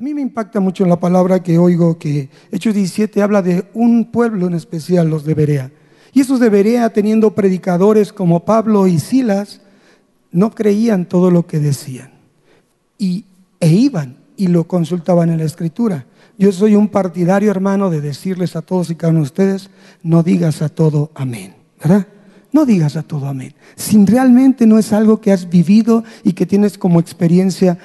A mí me impacta mucho la palabra que oigo que Hechos 17 habla de un pueblo en especial, los de Berea. Y esos de Berea, teniendo predicadores como Pablo y Silas, no creían todo lo que decían. Y, e iban y lo consultaban en la escritura. Yo soy un partidario, hermano, de decirles a todos y cada uno de ustedes, no digas a todo amén, ¿verdad? No digas a todo amén. Si realmente no es algo que has vivido y que tienes como experiencia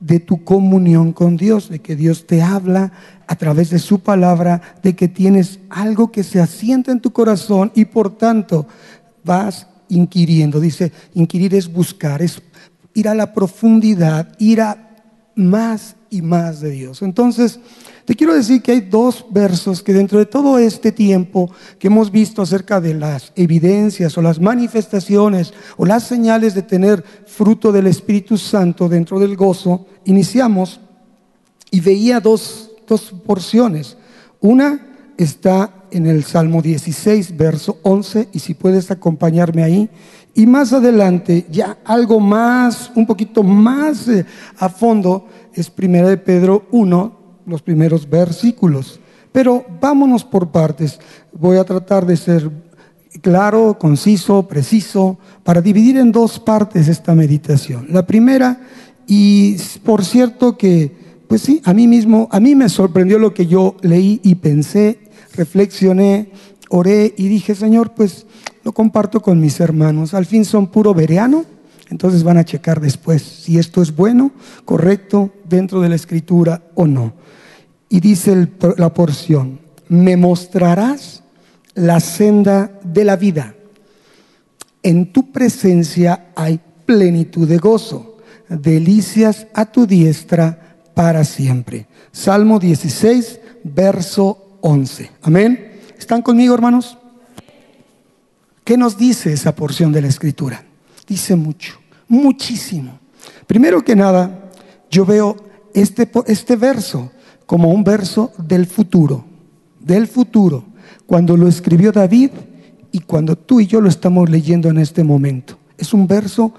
de tu comunión con Dios, de que Dios te habla a través de su palabra, de que tienes algo que se asienta en tu corazón y por tanto vas inquiriendo. Dice, inquirir es buscar, es ir a la profundidad, ir a más y más de Dios. Entonces, te quiero decir que hay dos versos que dentro de todo este tiempo que hemos visto acerca de las evidencias o las manifestaciones o las señales de tener fruto del Espíritu Santo dentro del gozo, iniciamos y veía dos, dos porciones. Una está en el Salmo 16, verso 11, y si puedes acompañarme ahí. Y más adelante, ya algo más, un poquito más eh, a fondo, es Primera de Pedro 1, los primeros versículos. Pero vámonos por partes. Voy a tratar de ser claro, conciso, preciso, para dividir en dos partes esta meditación. La primera, y por cierto que, pues sí, a mí mismo, a mí me sorprendió lo que yo leí y pensé, reflexioné, oré y dije, Señor, pues lo comparto con mis hermanos. Al fin son puro vereano, entonces van a checar después si esto es bueno, correcto, dentro de la escritura o no. Y dice la porción, me mostrarás la senda de la vida. En tu presencia hay plenitud de gozo, delicias a tu diestra para siempre. Salmo 16, verso 11. Amén. ¿Están conmigo, hermanos? ¿Qué nos dice esa porción de la escritura? Dice mucho, muchísimo. Primero que nada, yo veo este, este verso como un verso del futuro, del futuro, cuando lo escribió David y cuando tú y yo lo estamos leyendo en este momento. Es un verso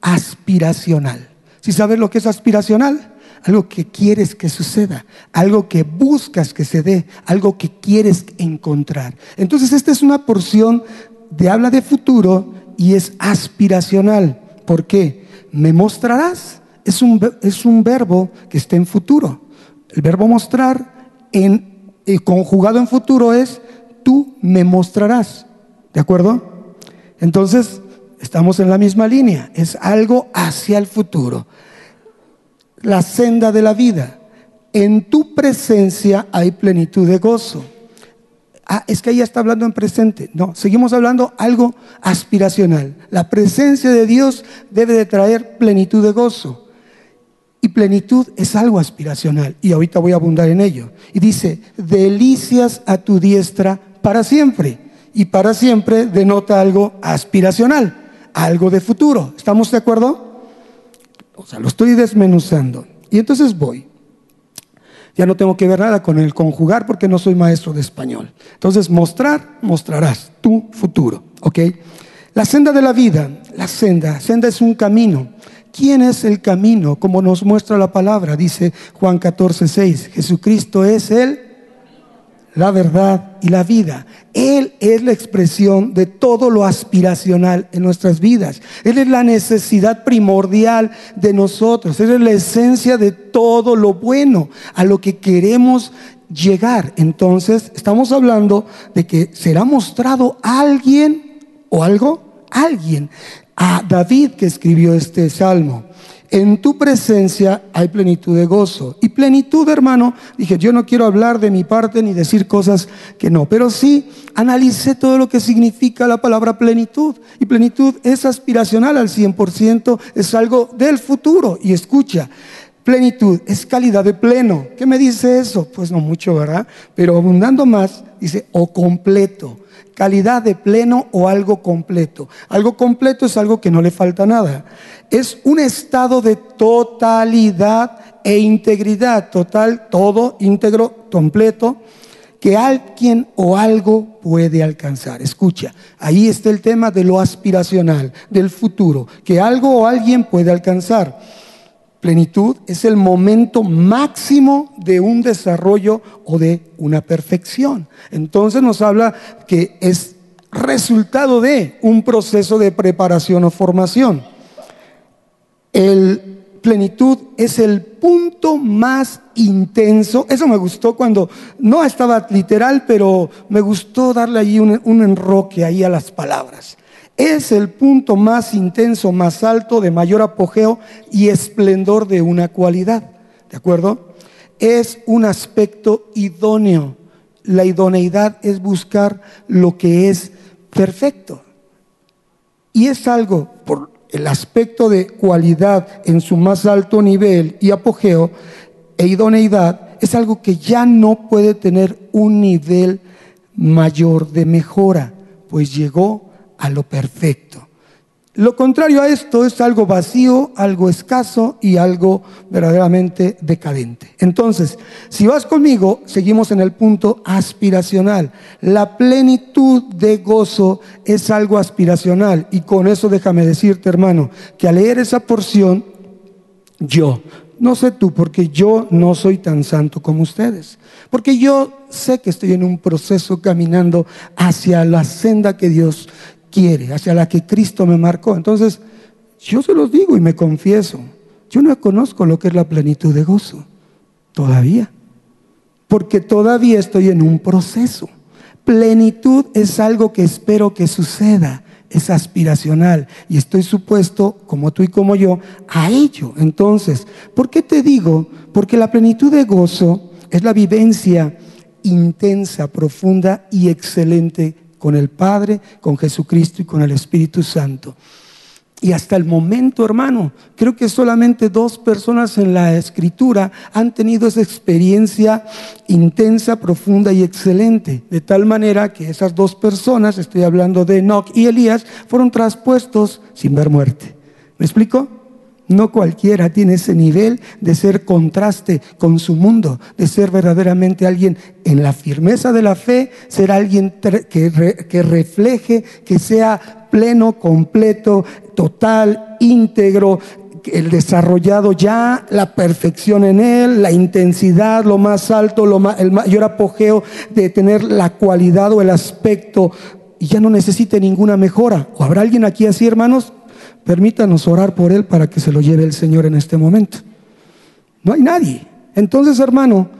aspiracional. ¿Si sabes lo que es aspiracional? Algo que quieres que suceda, algo que buscas que se dé, algo que quieres encontrar. Entonces esta es una porción de habla de futuro y es aspiracional. ¿Por qué? Me mostrarás. Es un, es un verbo que está en futuro. El verbo mostrar en, eh, conjugado en futuro es tú me mostrarás. ¿De acuerdo? Entonces, estamos en la misma línea. Es algo hacia el futuro. La senda de la vida. En tu presencia hay plenitud de gozo. Ah, es que ella está hablando en presente. No, seguimos hablando algo aspiracional. La presencia de Dios debe de traer plenitud de gozo. Y plenitud es algo aspiracional. Y ahorita voy a abundar en ello. Y dice, delicias a tu diestra para siempre. Y para siempre denota algo aspiracional, algo de futuro. ¿Estamos de acuerdo? O sea, lo estoy desmenuzando. Y entonces voy. Ya no tengo que ver nada con el conjugar porque no soy maestro de español. Entonces, mostrar, mostrarás tu futuro. ¿Ok? La senda de la vida, la senda, senda es un camino. ¿Quién es el camino? Como nos muestra la palabra, dice Juan 14, 6. Jesucristo es Él, la verdad y la vida. Él es la expresión de todo lo aspiracional en nuestras vidas. Él es la necesidad primordial de nosotros. Él es la esencia de todo lo bueno, a lo que queremos llegar. Entonces, estamos hablando de que será mostrado alguien o algo, alguien a David que escribió este salmo. En tu presencia hay plenitud de gozo. Y plenitud, hermano, dije, yo no quiero hablar de mi parte ni decir cosas que no, pero sí analicé todo lo que significa la palabra plenitud. Y plenitud es aspiracional al 100%, es algo del futuro. Y escucha, plenitud es calidad de pleno. ¿Qué me dice eso? Pues no mucho, ¿verdad? Pero abundando más, dice, o completo calidad de pleno o algo completo. Algo completo es algo que no le falta nada. Es un estado de totalidad e integridad, total, todo, íntegro, completo, que alguien o algo puede alcanzar. Escucha, ahí está el tema de lo aspiracional, del futuro, que algo o alguien puede alcanzar. Plenitud es el momento máximo de un desarrollo o de una perfección. Entonces nos habla que es resultado de un proceso de preparación o formación. El plenitud es el punto más intenso. Eso me gustó cuando no estaba literal, pero me gustó darle ahí un, un enroque ahí a las palabras es el punto más intenso, más alto, de mayor apogeo y esplendor de una cualidad. ¿De acuerdo? Es un aspecto idóneo. La idoneidad es buscar lo que es perfecto. Y es algo, por el aspecto de cualidad en su más alto nivel y apogeo e idoneidad, es algo que ya no puede tener un nivel mayor de mejora, pues llegó a lo perfecto. Lo contrario a esto es algo vacío, algo escaso y algo verdaderamente decadente. Entonces, si vas conmigo, seguimos en el punto aspiracional. La plenitud de gozo es algo aspiracional. Y con eso déjame decirte, hermano, que al leer esa porción, yo, no sé tú, porque yo no soy tan santo como ustedes. Porque yo sé que estoy en un proceso caminando hacia la senda que Dios quiere, hacia la que Cristo me marcó. Entonces, yo se los digo y me confieso, yo no conozco lo que es la plenitud de gozo, todavía, porque todavía estoy en un proceso. Plenitud es algo que espero que suceda, es aspiracional y estoy supuesto, como tú y como yo, a ello. Entonces, ¿por qué te digo? Porque la plenitud de gozo es la vivencia intensa, profunda y excelente con el Padre, con Jesucristo y con el Espíritu Santo. Y hasta el momento, hermano, creo que solamente dos personas en la escritura han tenido esa experiencia intensa, profunda y excelente. De tal manera que esas dos personas, estoy hablando de Enoch y Elías, fueron traspuestos sin ver muerte. ¿Me explico? No cualquiera tiene ese nivel de ser contraste con su mundo, de ser verdaderamente alguien en la firmeza de la fe, ser alguien que, que refleje, que sea pleno, completo, total, íntegro, el desarrollado ya, la perfección en él, la intensidad, lo más alto, lo el mayor apogeo de tener la cualidad o el aspecto y ya no necesite ninguna mejora. ¿O habrá alguien aquí así, hermanos? Permítanos orar por él para que se lo lleve el Señor en este momento. No hay nadie. Entonces, hermano,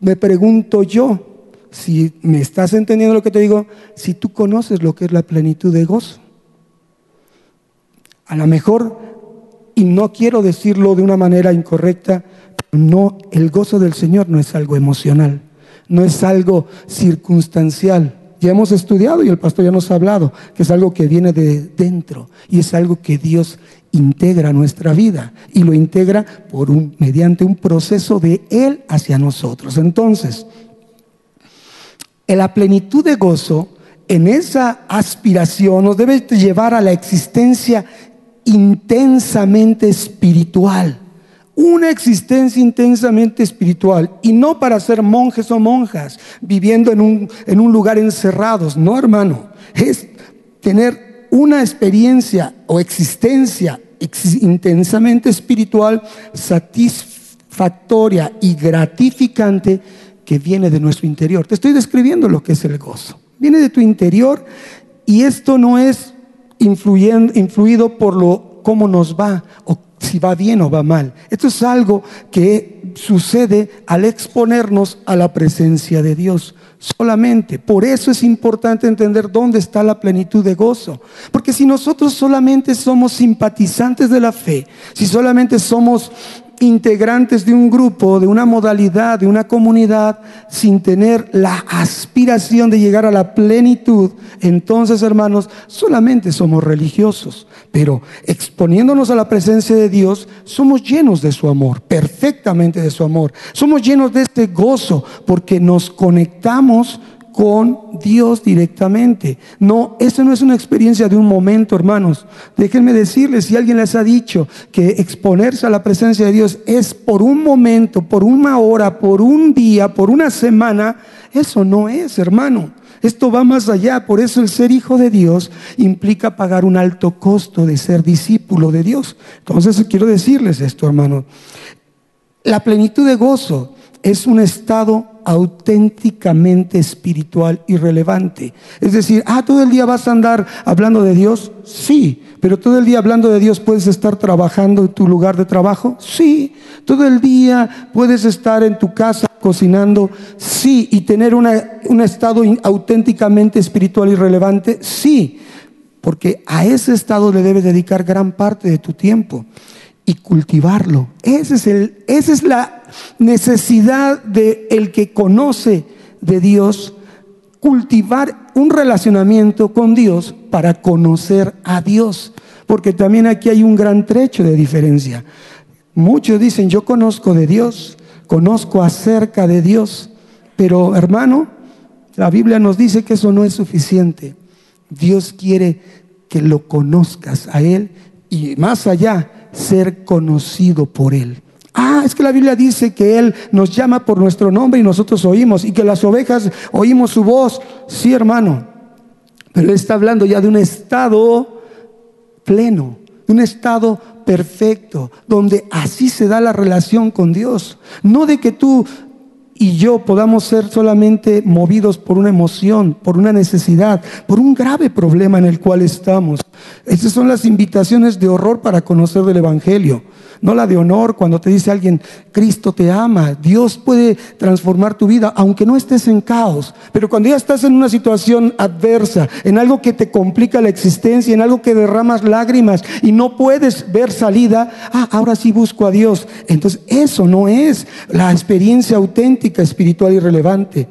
me pregunto yo, si me estás entendiendo lo que te digo, si tú conoces lo que es la plenitud de gozo. A lo mejor, y no quiero decirlo de una manera incorrecta, no, el gozo del Señor no es algo emocional, no es algo circunstancial ya hemos estudiado y el pastor ya nos ha hablado que es algo que viene de dentro y es algo que Dios integra a nuestra vida y lo integra por un, mediante un proceso de Él hacia nosotros. Entonces, en la plenitud de gozo, en esa aspiración nos debe llevar a la existencia intensamente espiritual una existencia intensamente espiritual y no para ser monjes o monjas viviendo en un, en un lugar encerrados, no hermano, es tener una experiencia o existencia intensamente espiritual satisfactoria y gratificante que viene de nuestro interior. Te estoy describiendo lo que es el gozo. Viene de tu interior y esto no es influido por lo cómo nos va o si va bien o va mal. Esto es algo que sucede al exponernos a la presencia de Dios. Solamente. Por eso es importante entender dónde está la plenitud de gozo. Porque si nosotros solamente somos simpatizantes de la fe, si solamente somos integrantes de un grupo, de una modalidad, de una comunidad, sin tener la aspiración de llegar a la plenitud, entonces, hermanos, solamente somos religiosos. Pero exponiéndonos a la presencia de Dios, somos llenos de su amor, perfectamente de su amor. Somos llenos de este gozo porque nos conectamos con Dios directamente. No, esa no es una experiencia de un momento, hermanos. Déjenme decirles, si alguien les ha dicho que exponerse a la presencia de Dios es por un momento, por una hora, por un día, por una semana, eso no es, hermano. Esto va más allá. Por eso el ser hijo de Dios implica pagar un alto costo de ser discípulo de Dios. Entonces quiero decirles esto, hermano. La plenitud de gozo es un estado auténticamente espiritual y relevante. Es decir, ah, todo el día vas a andar hablando de Dios, sí, pero todo el día hablando de Dios puedes estar trabajando en tu lugar de trabajo, sí, todo el día puedes estar en tu casa cocinando, sí, y tener un estado auténticamente espiritual y relevante, sí, porque a ese estado le debes dedicar gran parte de tu tiempo y cultivarlo. Ese es el, esa es la necesidad de el que conoce de Dios, cultivar un relacionamiento con Dios para conocer a Dios. Porque también aquí hay un gran trecho de diferencia. Muchos dicen, yo conozco de Dios, conozco acerca de Dios, pero hermano, la Biblia nos dice que eso no es suficiente. Dios quiere que lo conozcas a Él y más allá, ser conocido por Él. Ah, es que la Biblia dice que Él nos llama por nuestro nombre y nosotros oímos y que las ovejas oímos su voz. Sí, hermano. Pero Él está hablando ya de un estado pleno, de un estado perfecto, donde así se da la relación con Dios. No de que tú y yo podamos ser solamente movidos por una emoción, por una necesidad, por un grave problema en el cual estamos. Esas son las invitaciones de horror para conocer del Evangelio no la de honor cuando te dice alguien, Cristo te ama, Dios puede transformar tu vida, aunque no estés en caos. Pero cuando ya estás en una situación adversa, en algo que te complica la existencia, en algo que derramas lágrimas y no puedes ver salida, ah, ahora sí busco a Dios. Entonces, eso no es la experiencia auténtica, espiritual y relevante.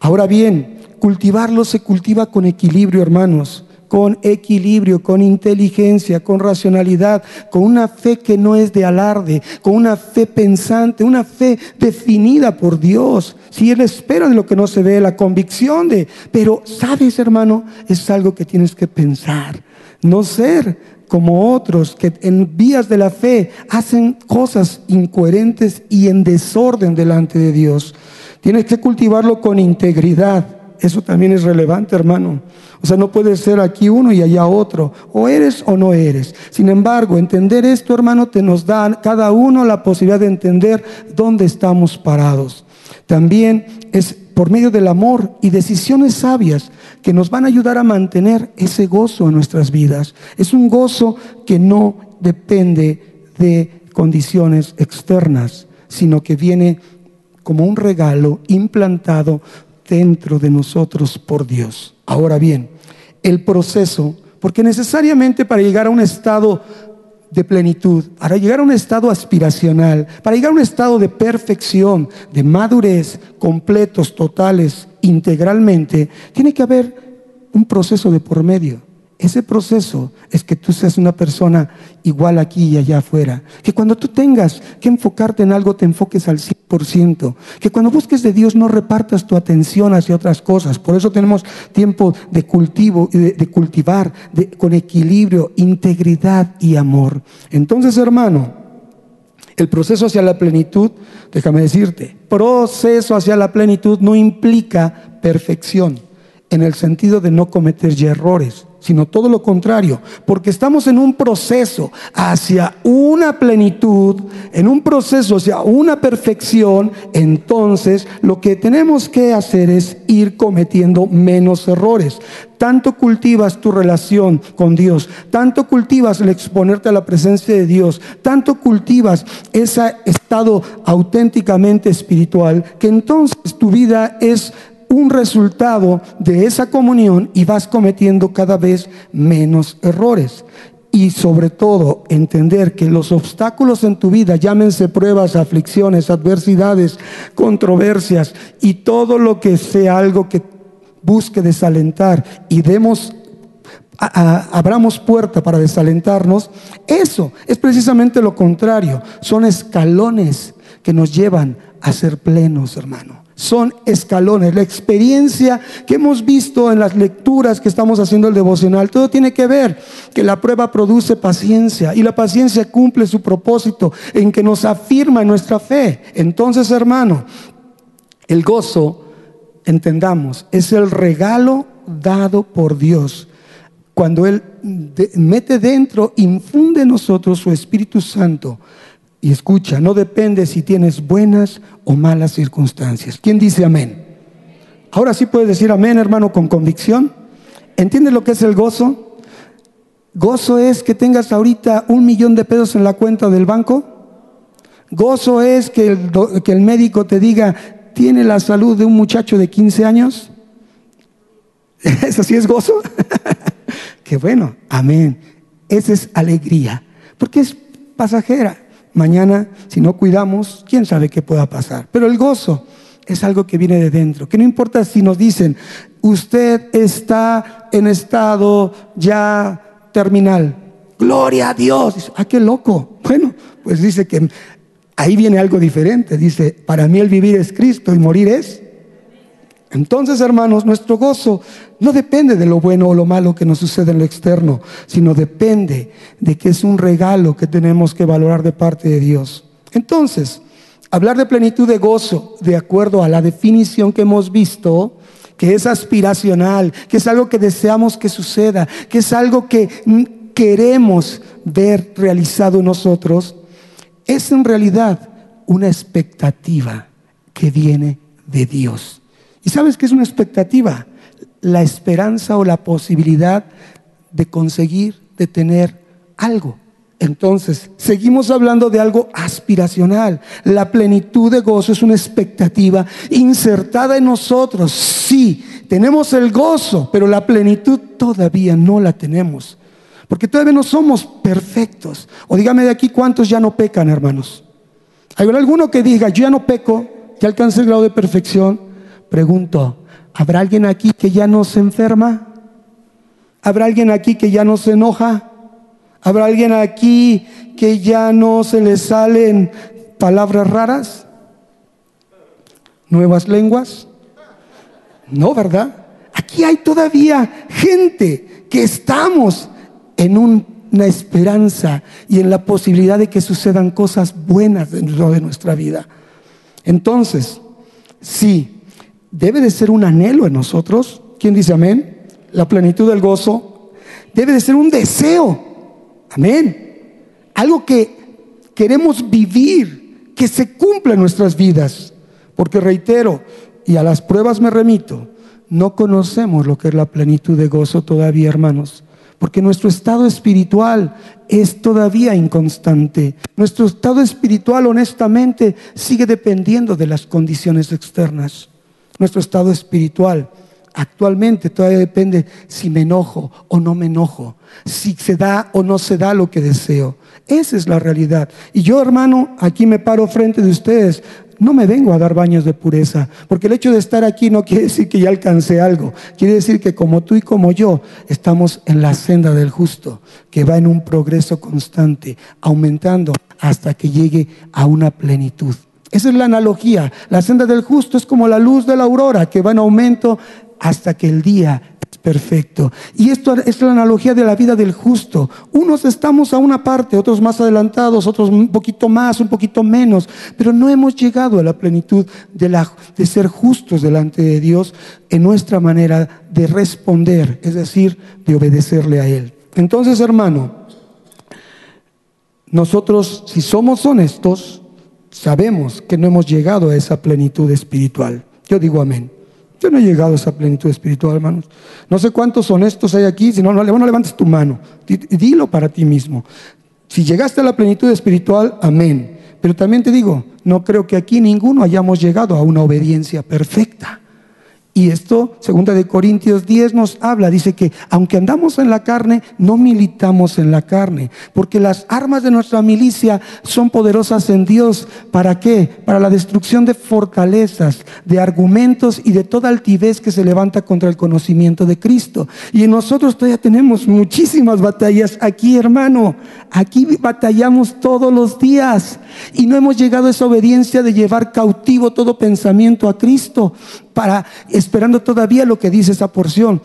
Ahora bien, cultivarlo se cultiva con equilibrio, hermanos con equilibrio, con inteligencia, con racionalidad, con una fe que no es de alarde, con una fe pensante, una fe definida por Dios. Si Él espera de lo que no se ve, la convicción de, pero sabes hermano, es algo que tienes que pensar, no ser como otros que en vías de la fe hacen cosas incoherentes y en desorden delante de Dios. Tienes que cultivarlo con integridad. Eso también es relevante, hermano. O sea, no puede ser aquí uno y allá otro. O eres o no eres. Sin embargo, entender esto, hermano, te nos da cada uno la posibilidad de entender dónde estamos parados. También es por medio del amor y decisiones sabias que nos van a ayudar a mantener ese gozo en nuestras vidas. Es un gozo que no depende de condiciones externas, sino que viene como un regalo implantado dentro de nosotros por Dios. Ahora bien, el proceso, porque necesariamente para llegar a un estado de plenitud, para llegar a un estado aspiracional, para llegar a un estado de perfección, de madurez, completos, totales, integralmente, tiene que haber un proceso de por medio. Ese proceso es que tú seas una persona igual aquí y allá afuera. Que cuando tú tengas que enfocarte en algo, te enfoques al 100%. Que cuando busques de Dios no repartas tu atención hacia otras cosas. Por eso tenemos tiempo de cultivo, de, de cultivar con equilibrio, integridad y amor. Entonces, hermano, el proceso hacia la plenitud, déjame decirte, proceso hacia la plenitud no implica perfección en el sentido de no cometer errores sino todo lo contrario, porque estamos en un proceso hacia una plenitud, en un proceso hacia una perfección, entonces lo que tenemos que hacer es ir cometiendo menos errores. Tanto cultivas tu relación con Dios, tanto cultivas el exponerte a la presencia de Dios, tanto cultivas ese estado auténticamente espiritual, que entonces tu vida es un resultado de esa comunión y vas cometiendo cada vez menos errores. Y sobre todo entender que los obstáculos en tu vida, llámense pruebas, aflicciones, adversidades, controversias y todo lo que sea algo que busque desalentar y demos abramos puerta para desalentarnos, eso es precisamente lo contrario. Son escalones que nos llevan a ser plenos, hermano son escalones. La experiencia que hemos visto en las lecturas que estamos haciendo el devocional, todo tiene que ver que la prueba produce paciencia y la paciencia cumple su propósito en que nos afirma nuestra fe. Entonces, hermano, el gozo entendamos, es el regalo dado por Dios. Cuando Él mete dentro, infunde en nosotros su Espíritu Santo. Y escucha, no depende si tienes buenas o malas circunstancias. ¿Quién dice amén? Ahora sí puedes decir amén, hermano, con convicción. ¿Entiendes lo que es el gozo? Gozo es que tengas ahorita un millón de pesos en la cuenta del banco. Gozo es que el, que el médico te diga, tiene la salud de un muchacho de 15 años. ¿Eso sí es gozo? Qué bueno, amén. Esa es alegría, porque es pasajera. Mañana, si no cuidamos, quién sabe qué pueda pasar. Pero el gozo es algo que viene de dentro, que no importa si nos dicen, usted está en estado ya terminal. Gloria a Dios. Ah, qué loco. Bueno, pues dice que ahí viene algo diferente. Dice, para mí el vivir es Cristo y morir es. Entonces, hermanos, nuestro gozo no depende de lo bueno o lo malo que nos sucede en lo externo, sino depende de que es un regalo que tenemos que valorar de parte de Dios. Entonces, hablar de plenitud de gozo, de acuerdo a la definición que hemos visto, que es aspiracional, que es algo que deseamos que suceda, que es algo que queremos ver realizado nosotros, es en realidad una expectativa que viene de Dios. ¿Y sabes qué es una expectativa? La esperanza o la posibilidad de conseguir, de tener algo. Entonces, seguimos hablando de algo aspiracional. La plenitud de gozo es una expectativa insertada en nosotros. Sí, tenemos el gozo, pero la plenitud todavía no la tenemos. Porque todavía no somos perfectos. O dígame de aquí cuántos ya no pecan, hermanos. ¿Hay alguno que diga, yo ya no peco, ya alcancé el grado de perfección? Pregunto, ¿habrá alguien aquí que ya no se enferma? ¿Habrá alguien aquí que ya no se enoja? ¿Habrá alguien aquí que ya no se le salen palabras raras? ¿Nuevas lenguas? No, ¿verdad? Aquí hay todavía gente que estamos en una esperanza y en la posibilidad de que sucedan cosas buenas dentro de nuestra vida. Entonces, sí, debe de ser un anhelo en nosotros. ¿Quién dice amén? La plenitud del gozo debe de ser un deseo. Amén. Algo que queremos vivir, que se cumpla en nuestras vidas. Porque reitero, y a las pruebas me remito, no conocemos lo que es la plenitud de gozo todavía, hermanos porque nuestro estado espiritual es todavía inconstante. Nuestro estado espiritual, honestamente, sigue dependiendo de las condiciones externas. Nuestro estado espiritual actualmente todavía depende si me enojo o no me enojo, si se da o no se da lo que deseo. Esa es la realidad. Y yo, hermano, aquí me paro frente de ustedes no me vengo a dar baños de pureza, porque el hecho de estar aquí no quiere decir que ya alcancé algo, quiere decir que como tú y como yo estamos en la senda del justo, que va en un progreso constante, aumentando hasta que llegue a una plenitud. Esa es la analogía. La senda del justo es como la luz de la aurora, que va en aumento hasta que el día perfecto. Y esto es la analogía de la vida del justo. Unos estamos a una parte, otros más adelantados, otros un poquito más, un poquito menos, pero no hemos llegado a la plenitud de, de ser justos delante de Dios en nuestra manera de responder, es decir, de obedecerle a Él. Entonces, hermano, nosotros, si somos honestos, sabemos que no hemos llegado a esa plenitud espiritual. Yo digo amén. Yo no he llegado a esa plenitud espiritual, hermanos. No sé cuántos honestos hay aquí, si no, no, levantes tu mano. Dilo para ti mismo. Si llegaste a la plenitud espiritual, amén. Pero también te digo, no creo que aquí ninguno hayamos llegado a una obediencia perfecta. Y esto, segunda de Corintios 10 nos habla, dice que aunque andamos en la carne, no militamos en la carne, porque las armas de nuestra milicia son poderosas en Dios. ¿Para qué? Para la destrucción de fortalezas, de argumentos y de toda altivez que se levanta contra el conocimiento de Cristo. Y nosotros todavía tenemos muchísimas batallas aquí, hermano. Aquí batallamos todos los días y no hemos llegado a esa obediencia de llevar cautivo todo pensamiento a Cristo para esperando todavía lo que dice esa porción,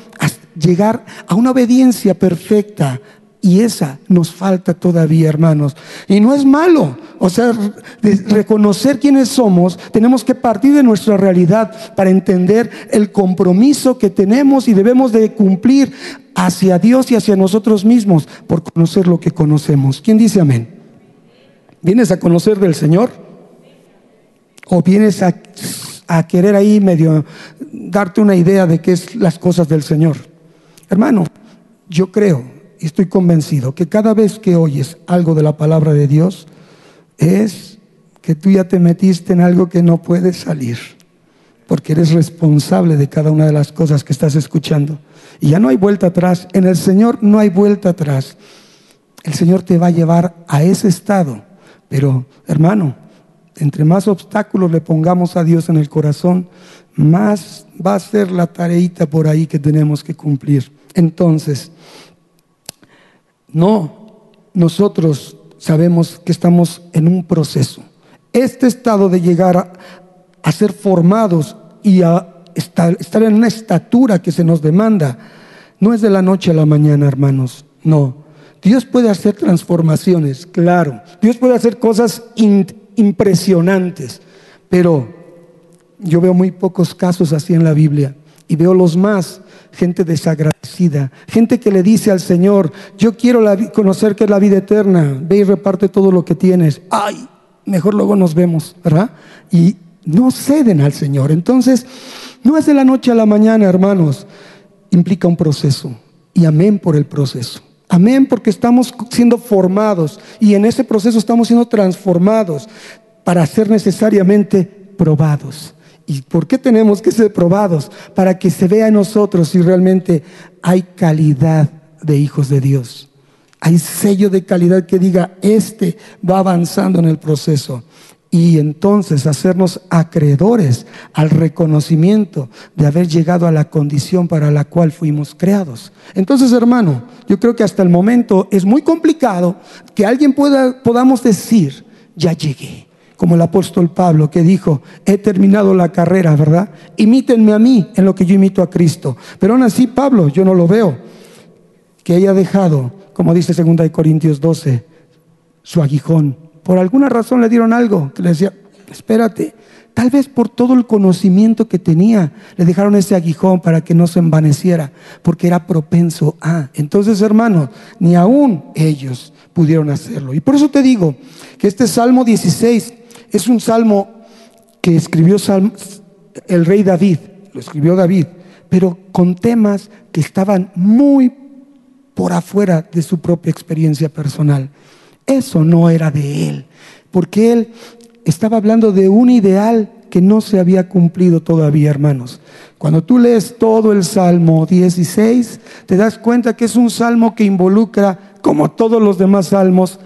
llegar a una obediencia perfecta. Y esa nos falta todavía, hermanos. Y no es malo. O sea, reconocer quiénes somos, tenemos que partir de nuestra realidad para entender el compromiso que tenemos y debemos de cumplir hacia Dios y hacia nosotros mismos por conocer lo que conocemos. ¿Quién dice amén? ¿Vienes a conocer del Señor? ¿O vienes a, a querer ahí medio darte una idea de qué es las cosas del Señor? Hermano, yo creo y estoy convencido que cada vez que oyes algo de la palabra de Dios es que tú ya te metiste en algo que no puedes salir, porque eres responsable de cada una de las cosas que estás escuchando. Y ya no hay vuelta atrás. En el Señor no hay vuelta atrás. El Señor te va a llevar a ese estado. Pero, hermano, entre más obstáculos le pongamos a Dios en el corazón, más va a ser la tareita por ahí que tenemos que cumplir. Entonces, no, nosotros sabemos que estamos en un proceso. Este estado de llegar a, ser formados y a estar, estar en una estatura que se nos demanda, no es de la noche a la mañana, hermanos, no. Dios puede hacer transformaciones, claro. Dios puede hacer cosas impresionantes, pero yo veo muy pocos casos así en la Biblia y veo los más, gente desagradecida, gente que le dice al Señor, yo quiero conocer que es la vida eterna, ve y reparte todo lo que tienes. Ay, mejor luego nos vemos, ¿verdad? Y no ceden al Señor. Entonces, no es de la noche a la mañana, hermanos, implica un proceso. Y amén por el proceso. Amén porque estamos siendo formados y en ese proceso estamos siendo transformados para ser necesariamente probados. ¿Y por qué tenemos que ser probados? Para que se vea en nosotros si realmente hay calidad de hijos de Dios. Hay sello de calidad que diga, este va avanzando en el proceso. Y entonces hacernos acreedores al reconocimiento de haber llegado a la condición para la cual fuimos creados. Entonces, hermano, yo creo que hasta el momento es muy complicado que alguien pueda, podamos decir, ya llegué como el apóstol Pablo que dijo, he terminado la carrera, ¿verdad? Imítenme a mí en lo que yo imito a Cristo. Pero aún así, Pablo, yo no lo veo, que haya dejado, como dice 2 Corintios 12, su aguijón. Por alguna razón le dieron algo que le decía, espérate, tal vez por todo el conocimiento que tenía, le dejaron ese aguijón para que no se envaneciera, porque era propenso a. Entonces, hermanos, ni aún ellos pudieron hacerlo. Y por eso te digo que este Salmo 16 es un salmo que escribió el rey David, lo escribió David, pero con temas que estaban muy por afuera de su propia experiencia personal. Eso no era de él, porque él estaba hablando de un ideal que no se había cumplido todavía, hermanos. Cuando tú lees todo el Salmo 16, te das cuenta que es un salmo que involucra, como todos los demás salmos,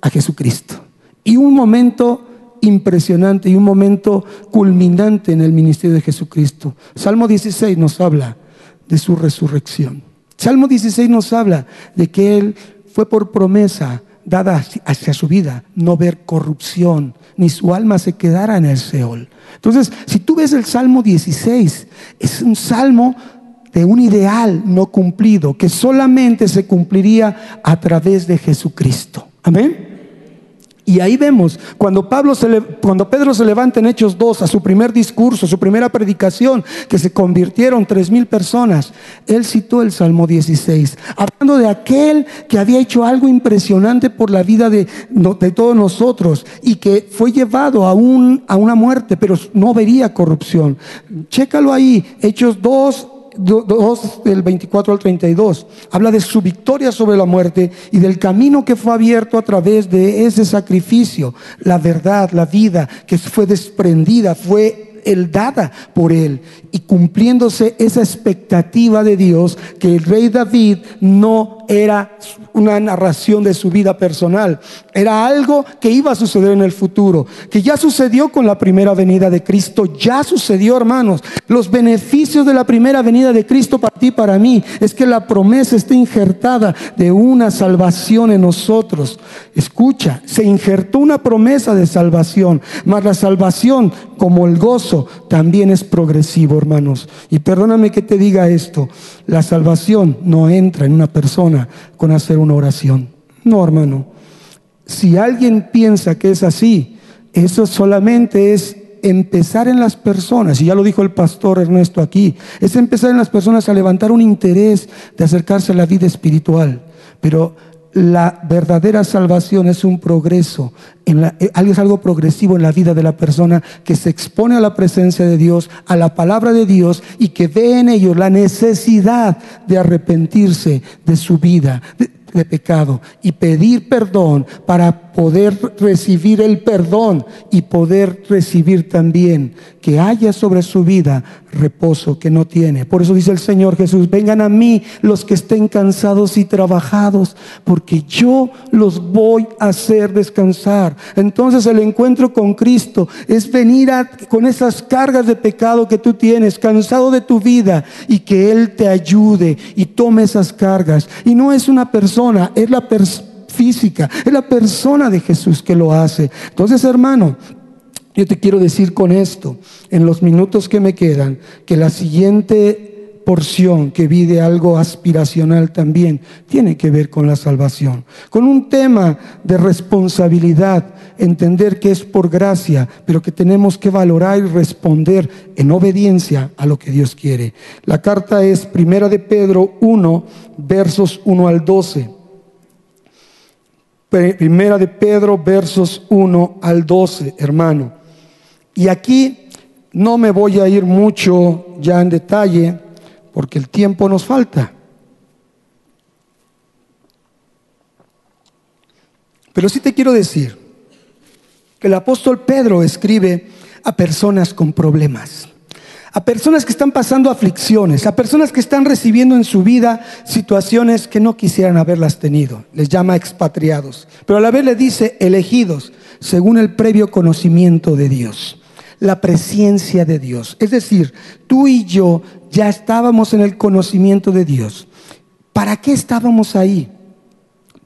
a Jesucristo. Y un momento impresionante y un momento culminante en el ministerio de Jesucristo. Salmo 16 nos habla de su resurrección. Salmo 16 nos habla de que Él fue por promesa dada hacia su vida, no ver corrupción, ni su alma se quedara en el Seol. Entonces, si tú ves el Salmo 16, es un salmo de un ideal no cumplido, que solamente se cumpliría a través de Jesucristo. Amén. Y ahí vemos, cuando, Pablo se cuando Pedro se levanta en Hechos 2 a su primer discurso, su primera predicación, que se convirtieron tres mil personas, él citó el Salmo 16, hablando de aquel que había hecho algo impresionante por la vida de, de todos nosotros y que fue llevado a, un, a una muerte, pero no vería corrupción. Chécalo ahí, Hechos 2, 2 del 24 al 32. Habla de su victoria sobre la muerte y del camino que fue abierto a través de ese sacrificio, la verdad, la vida que fue desprendida, fue el dada por él y cumpliéndose esa expectativa de Dios que el rey David no era una narración de su vida personal, era algo que iba a suceder en el futuro, que ya sucedió con la primera venida de Cristo, ya sucedió hermanos. Los beneficios de la primera venida de Cristo para ti, para mí, es que la promesa está injertada de una salvación en nosotros. Escucha, se injertó una promesa de salvación, mas la salvación, como el gozo, también es progresivo, hermanos. Y perdóname que te diga esto, la salvación no entra en una persona con hacer una oración. No, hermano. Si alguien piensa que es así, eso solamente es empezar en las personas, y ya lo dijo el pastor Ernesto aquí, es empezar en las personas a levantar un interés de acercarse a la vida espiritual. Pero la verdadera salvación es un progreso, en eh, es algo progresivo en la vida de la persona que se expone a la presencia de Dios, a la palabra de Dios y que ve en ellos la necesidad de arrepentirse de su vida, pecado y pedir perdón para poder recibir el perdón y poder recibir también que haya sobre su vida reposo que no tiene. Por eso dice el Señor Jesús, vengan a mí los que estén cansados y trabajados, porque yo los voy a hacer descansar. Entonces el encuentro con Cristo es venir con esas cargas de pecado que tú tienes, cansado de tu vida, y que Él te ayude y tome esas cargas. Y no es una persona, es la física, es la persona de Jesús que lo hace. Entonces, hermano, yo te quiero decir con esto, en los minutos que me quedan, que la siguiente porción que vi de algo aspiracional también tiene que ver con la salvación, con un tema de responsabilidad, entender que es por gracia, pero que tenemos que valorar y responder en obediencia a lo que Dios quiere. La carta es Primera de Pedro 1, versos 1 al 12. Primera de Pedro, versos 1 al 12, hermano. Y aquí no me voy a ir mucho ya en detalle, porque el tiempo nos falta. Pero sí te quiero decir que el apóstol Pedro escribe a personas con problemas a personas que están pasando aflicciones, a personas que están recibiendo en su vida situaciones que no quisieran haberlas tenido. Les llama expatriados. Pero a la vez le dice elegidos según el previo conocimiento de Dios, la presencia de Dios. Es decir, tú y yo ya estábamos en el conocimiento de Dios. ¿Para qué estábamos ahí?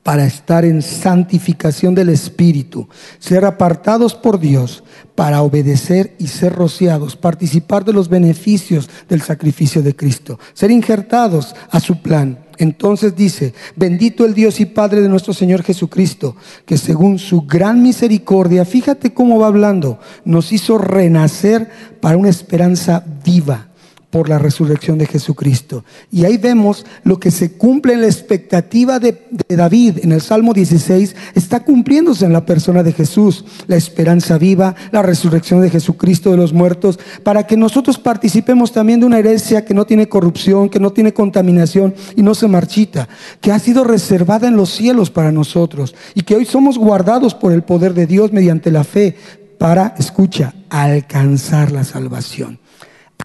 Para estar en santificación del Espíritu, ser apartados por Dios para obedecer y ser rociados, participar de los beneficios del sacrificio de Cristo, ser injertados a su plan. Entonces dice, bendito el Dios y Padre de nuestro Señor Jesucristo, que según su gran misericordia, fíjate cómo va hablando, nos hizo renacer para una esperanza viva por la resurrección de Jesucristo. Y ahí vemos lo que se cumple en la expectativa de, David en el Salmo 16, está cumpliéndose en la persona de Jesús, la esperanza viva, la resurrección de Jesucristo de los muertos, para que nosotros participemos también de una herencia que no tiene corrupción, que no tiene contaminación y no se marchita, que ha sido reservada en los cielos para nosotros y que hoy somos guardados por el poder de Dios mediante la fe para, escucha, alcanzar la salvación.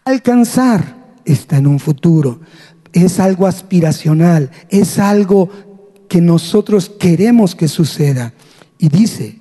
Alcanzar está en un futuro, es algo aspiracional, es algo que nosotros queremos que suceda. Y dice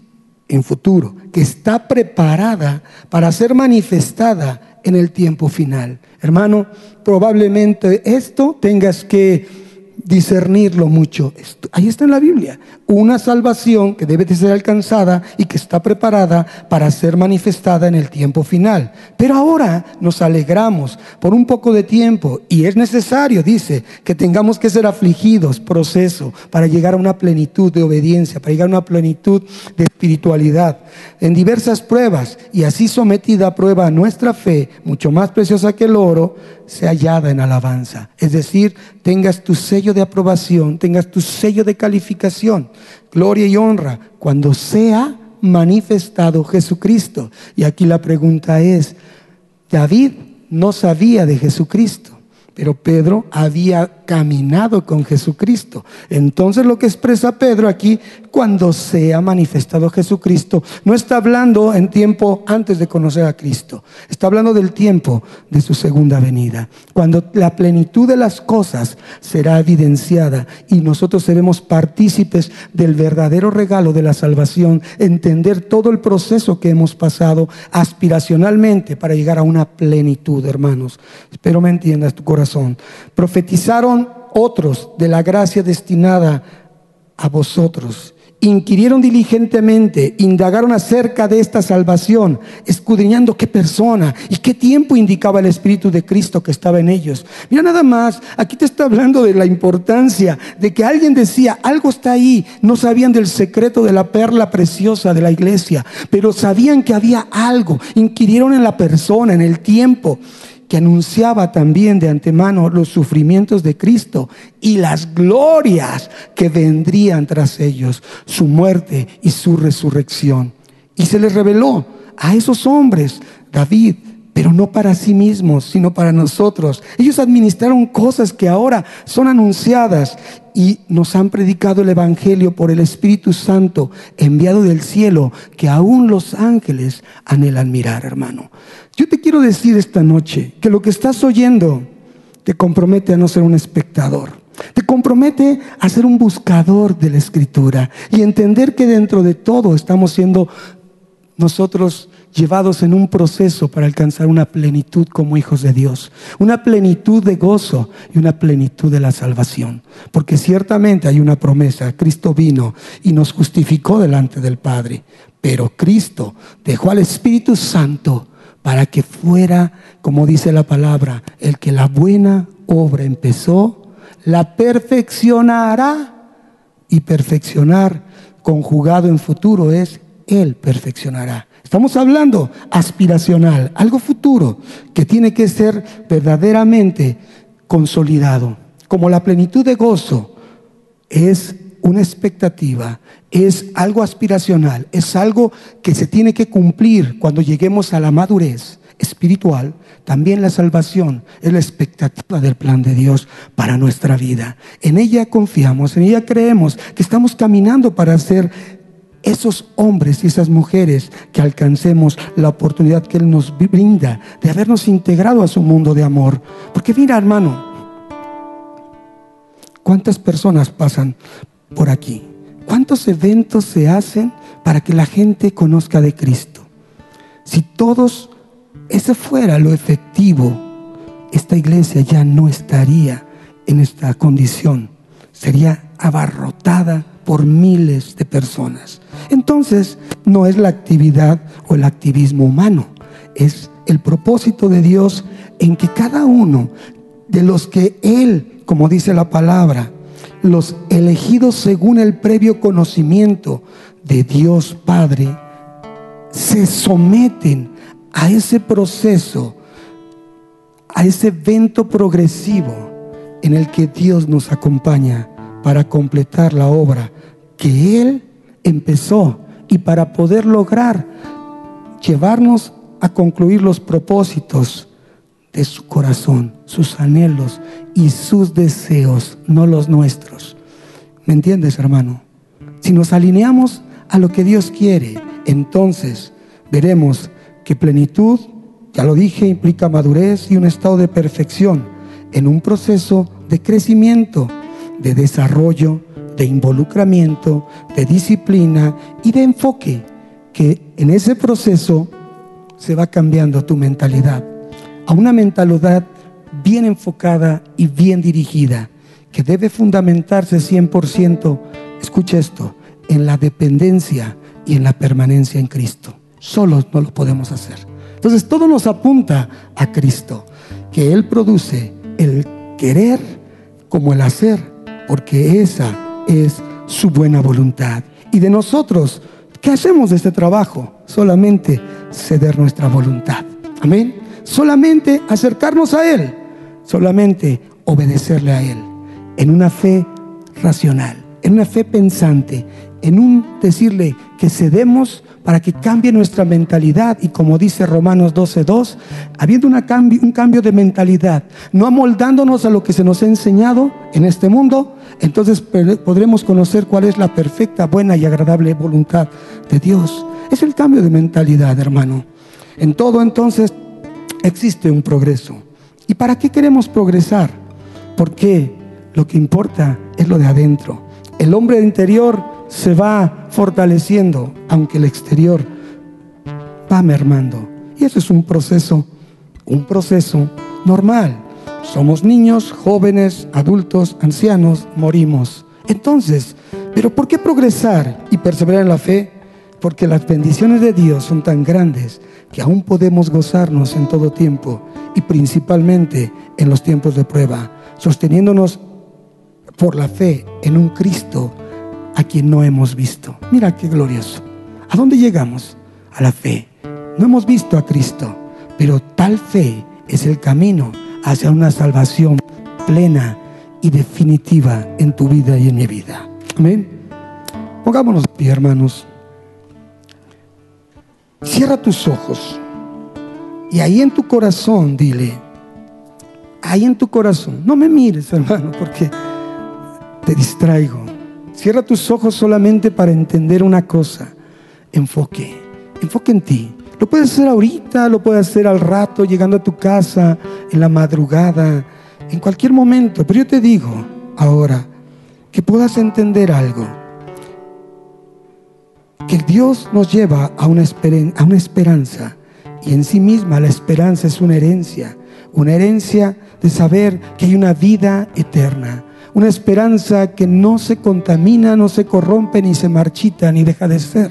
en futuro que está preparada para ser manifestada en el tiempo final. Hermano, probablemente esto tengas que discernirlo mucho. Ahí está en la Biblia. Una salvación que debe de ser alcanzada y que está preparada para ser manifestada en el tiempo final. Pero ahora nos alegramos por un poco de tiempo y es necesario, dice, que tengamos que ser afligidos, proceso, para llegar a una plenitud de obediencia, para llegar a una plenitud de espiritualidad. En diversas pruebas y así sometida a prueba nuestra fe, mucho más preciosa que el oro, sea hallada en alabanza. Es decir, tengas tu sello de aprobación, tengas tu sello de calificación, gloria y honra, cuando sea manifestado Jesucristo. Y aquí la pregunta es, David no sabía de Jesucristo. Pero Pedro había caminado con Jesucristo. Entonces lo que expresa Pedro aquí, cuando sea manifestado Jesucristo, no está hablando en tiempo antes de conocer a Cristo. Está hablando del tiempo de su segunda venida. Cuando la plenitud de las cosas será evidenciada y nosotros seremos partícipes del verdadero regalo de la salvación, entender todo el proceso que hemos pasado aspiracionalmente para llegar a una plenitud, hermanos. Espero me entiendas tu corazón Profetizaron otros de la gracia destinada a vosotros. Inquirieron diligentemente, indagaron acerca de esta salvación, escudriñando qué persona y qué tiempo indicaba el Espíritu de Cristo que estaba en ellos. Mira nada más, aquí te está hablando de la importancia de que alguien decía, algo está ahí, no sabían del secreto de la perla preciosa de la iglesia, pero sabían que había algo, inquirieron en la persona, en el tiempo que anunciaba también de antemano los sufrimientos de Cristo y las glorias que vendrían tras ellos, su muerte y su resurrección. Y se les reveló a esos hombres, David, pero no para sí mismos, sino para nosotros. Ellos administraron cosas que ahora son anunciadas y nos han predicado el Evangelio por el Espíritu Santo enviado del cielo, que aún los ángeles anhelan mirar, hermano. Yo te quiero decir esta noche que lo que estás oyendo te compromete a no ser un espectador. Te compromete a ser un buscador de la escritura y entender que dentro de todo estamos siendo nosotros llevados en un proceso para alcanzar una plenitud como hijos de Dios, una plenitud de gozo y una plenitud de la salvación. Porque ciertamente hay una promesa, Cristo vino y nos justificó delante del Padre, pero Cristo dejó al Espíritu Santo para que fuera, como dice la palabra, el que la buena obra empezó, la perfeccionará y perfeccionar conjugado en futuro es Él perfeccionará. Estamos hablando aspiracional, algo futuro que tiene que ser verdaderamente consolidado. Como la plenitud de gozo es una expectativa, es algo aspiracional, es algo que se tiene que cumplir cuando lleguemos a la madurez espiritual, también la salvación es la expectativa del plan de Dios para nuestra vida. En ella confiamos, en ella creemos que estamos caminando para ser esos hombres y esas mujeres que alcancemos la oportunidad que Él nos brinda de habernos integrado a su mundo de amor. Porque mira, hermano, ¿cuántas personas pasan por aquí? ¿Cuántos eventos se hacen para que la gente conozca de Cristo? Si todos, ese fuera lo efectivo, esta iglesia ya no estaría en esta condición. Sería abarrotada por miles de personas. Entonces, no es la actividad o el activismo humano, es el propósito de Dios en que cada uno de los que Él, como dice la palabra, los elegidos según el previo conocimiento de Dios Padre, se someten a ese proceso, a ese evento progresivo en el que Dios nos acompaña para completar la obra que Él empezó y para poder lograr llevarnos a concluir los propósitos de su corazón, sus anhelos y sus deseos, no los nuestros. ¿Me entiendes, hermano? Si nos alineamos a lo que Dios quiere, entonces veremos que plenitud, ya lo dije, implica madurez y un estado de perfección en un proceso de crecimiento, de desarrollo, de involucramiento, de disciplina y de enfoque, que en ese proceso se va cambiando tu mentalidad a una mentalidad bien enfocada y bien dirigida, que debe fundamentarse 100%, escucha esto, en la dependencia y en la permanencia en Cristo. Solos no lo podemos hacer. Entonces todo nos apunta a Cristo, que Él produce el querer como el hacer, porque esa es su buena voluntad. Y de nosotros, ¿qué hacemos de este trabajo? Solamente ceder nuestra voluntad. Amén. Solamente acercarnos a Él. Solamente obedecerle a Él. En una fe racional, en una fe pensante, en un decirle que cedemos para que cambie nuestra mentalidad y como dice Romanos 12.2, habiendo un cambio de mentalidad, no amoldándonos a lo que se nos ha enseñado en este mundo, entonces podremos conocer cuál es la perfecta, buena y agradable voluntad de Dios. Es el cambio de mentalidad, hermano. En todo entonces existe un progreso. ¿Y para qué queremos progresar? Porque lo que importa es lo de adentro. El hombre interior se va fortaleciendo, aunque el exterior va mermando. Y eso es un proceso, un proceso normal. Somos niños, jóvenes, adultos, ancianos, morimos. Entonces, Pero ¿por qué progresar y perseverar en la fe? Porque las bendiciones de Dios son tan grandes que aún podemos gozarnos en todo tiempo y principalmente en los tiempos de prueba, sosteniéndonos por la fe en un Cristo a quien no hemos visto. Mira qué glorioso. ¿A dónde llegamos? A la fe. No hemos visto a Cristo, pero tal fe es el camino hacia una salvación plena y definitiva en tu vida y en mi vida. Amén. Pongámonos pie, hermanos. Cierra tus ojos y ahí en tu corazón dile, ahí en tu corazón, no me mires, hermano, porque te distraigo. Cierra tus ojos solamente para entender una cosa. Enfoque, enfoque en ti. Lo puedes hacer ahorita, lo puedes hacer al rato, llegando a tu casa, en la madrugada, en cualquier momento. Pero yo te digo ahora que puedas entender algo. Que Dios nos lleva a una, esperanza. Y en sí misma la esperanza es una herencia. Una herencia de saber que hay una vida eterna. Una esperanza que no se contamina, no se corrompe, ni se marchita, ni deja de ser.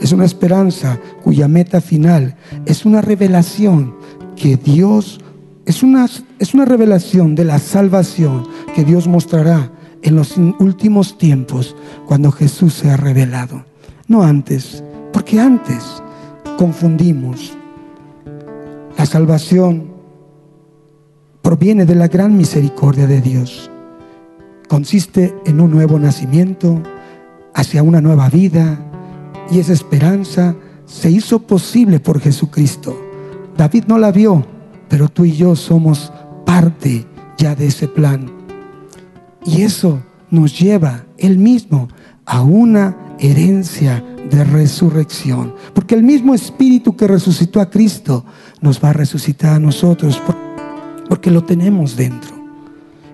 Es una esperanza cuya meta final es una revelación que Dios, es una, es una revelación de la salvación que Dios mostrará en los últimos tiempos cuando Jesús se ha revelado. No antes, porque antes confundimos. La salvación proviene de la gran misericordia de Dios consiste en un nuevo nacimiento, hacia una nueva vida, y esa esperanza se hizo posible por Jesucristo. David no la vio, pero tú y yo somos parte ya de ese plan. Y eso nos lleva él mismo a una herencia de resurrección. Porque el mismo Espíritu que resucitó a Cristo nos va a resucitar a nosotros porque lo tenemos dentro.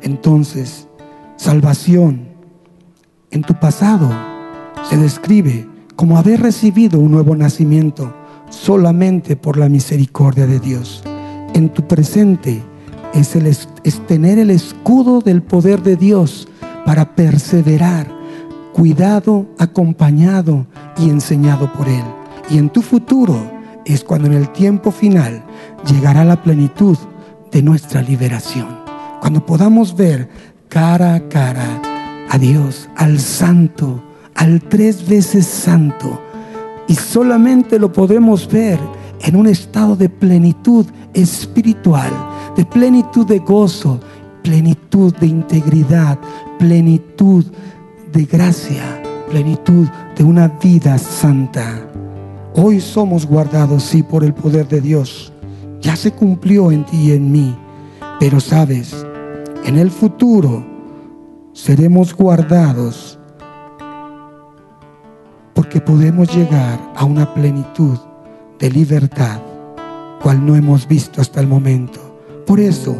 Entonces, salvación en tu pasado se describe como haber recibido un nuevo nacimiento solamente por la misericordia de Dios. En tu presente es, el, tener el escudo del poder de Dios para perseverar, cuidado, acompañado y enseñado por Él. Y en tu futuro es cuando en el tiempo final llegará la plenitud de nuestra liberación. Cuando podamos ver cara a cara a Dios, al santo, al tres veces santo. Y solamente lo podemos ver en un estado de plenitud espiritual, de plenitud de gozo, plenitud de integridad, plenitud de gracia, plenitud de una vida santa. Hoy somos guardados, sí, por el poder de Dios. Ya se cumplió en ti y en mí. Pero sabes, en el futuro seremos guardados porque podemos llegar a una plenitud de libertad cual no hemos visto hasta el momento. Por eso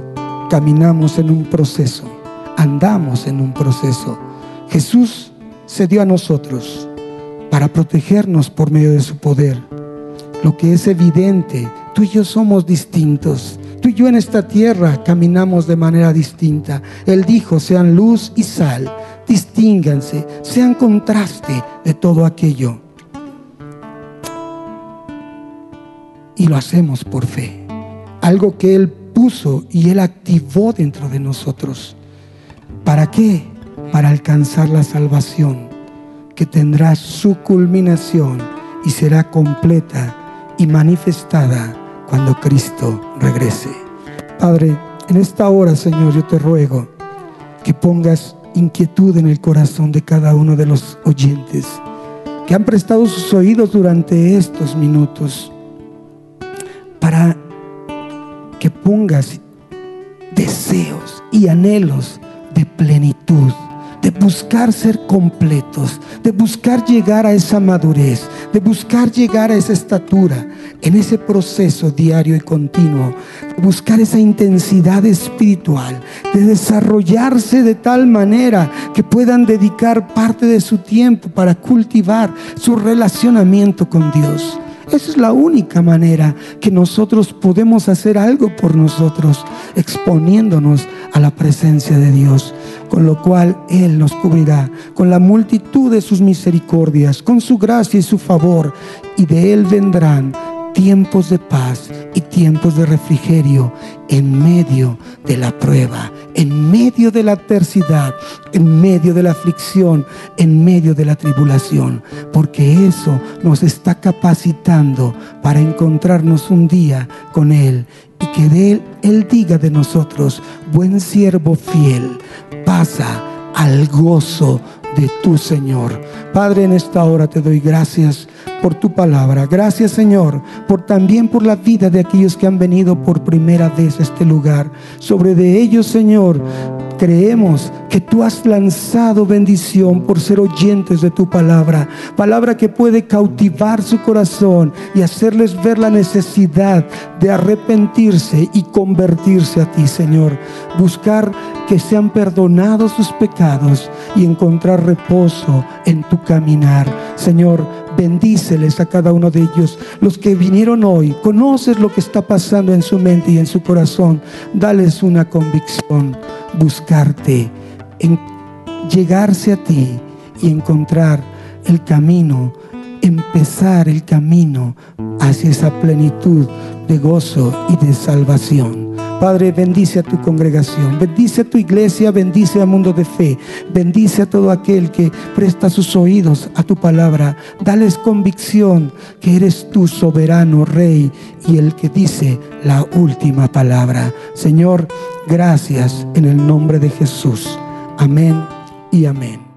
caminamos en un proceso, andamos en un proceso. Jesús se dio a nosotros para protegernos por medio de su poder. Lo que es evidente, tú y yo somos distintos. Tú y yo en esta tierra caminamos de manera distinta. Él dijo, sean luz y sal, distínganse, sean contraste de todo aquello. Y lo hacemos por fe. Algo que Él puso y Él activó dentro de nosotros. ¿Para qué? Para alcanzar la salvación que tendrá su culminación y será completa y manifestada cuando Cristo regrese. Padre, en esta hora, Señor, yo te ruego que pongas inquietud en el corazón de cada uno de los oyentes que han prestado sus oídos durante estos minutos para que pongas deseos y anhelos de plenitud de buscar ser completos, de buscar llegar a esa madurez, de buscar llegar a esa estatura, en ese proceso diario y continuo, de buscar esa intensidad espiritual, de desarrollarse de tal manera que puedan dedicar parte de su tiempo para cultivar su relacionamiento con Dios. Esa es la única manera que nosotros podemos hacer algo por nosotros. exponiéndonos a la presencia de Dios, con lo cual Él nos cubrirá con la multitud de sus misericordias, con su gracia y su favor, y de Él vendrán tiempos de paz y tiempos de refrigerio en medio de la prueba, en medio de la adversidad, en medio de la aflicción, en medio de la tribulación, porque eso nos está capacitando para encontrarnos un día con Él y que de Él, Él diga de nosotros, buen siervo fiel, pasa al gozo de tu Señor. Padre, en esta hora te doy gracias por tu palabra. Gracias Señor, por también por la vida de aquellos que han venido por primera vez a este lugar. Sobre de ellos, Señor, creemos que tú has lanzado bendición por ser oyentes de tu palabra. Palabra que puede cautivar su corazón y hacerles ver la necesidad de arrepentirse y convertirse a ti, Señor. Buscar que sean perdonados sus pecados y encontrar reposo en tu caminar. Señor, bendíceles a cada uno de ellos. Los que vinieron hoy, conoces lo que está pasando en su mente y en su corazón. Dales una convicción, buscarte, llegarse a ti y encontrar el camino, empezar el camino hacia esa plenitud de gozo y de salvación. Padre, bendice a tu congregación, bendice a tu iglesia, bendice al mundo de fe, bendice a todo aquel que presta sus oídos a tu palabra. Dales convicción que eres tu soberano Rey y el que dice la última palabra. Señor, gracias en el nombre de Jesús. Amén y amén.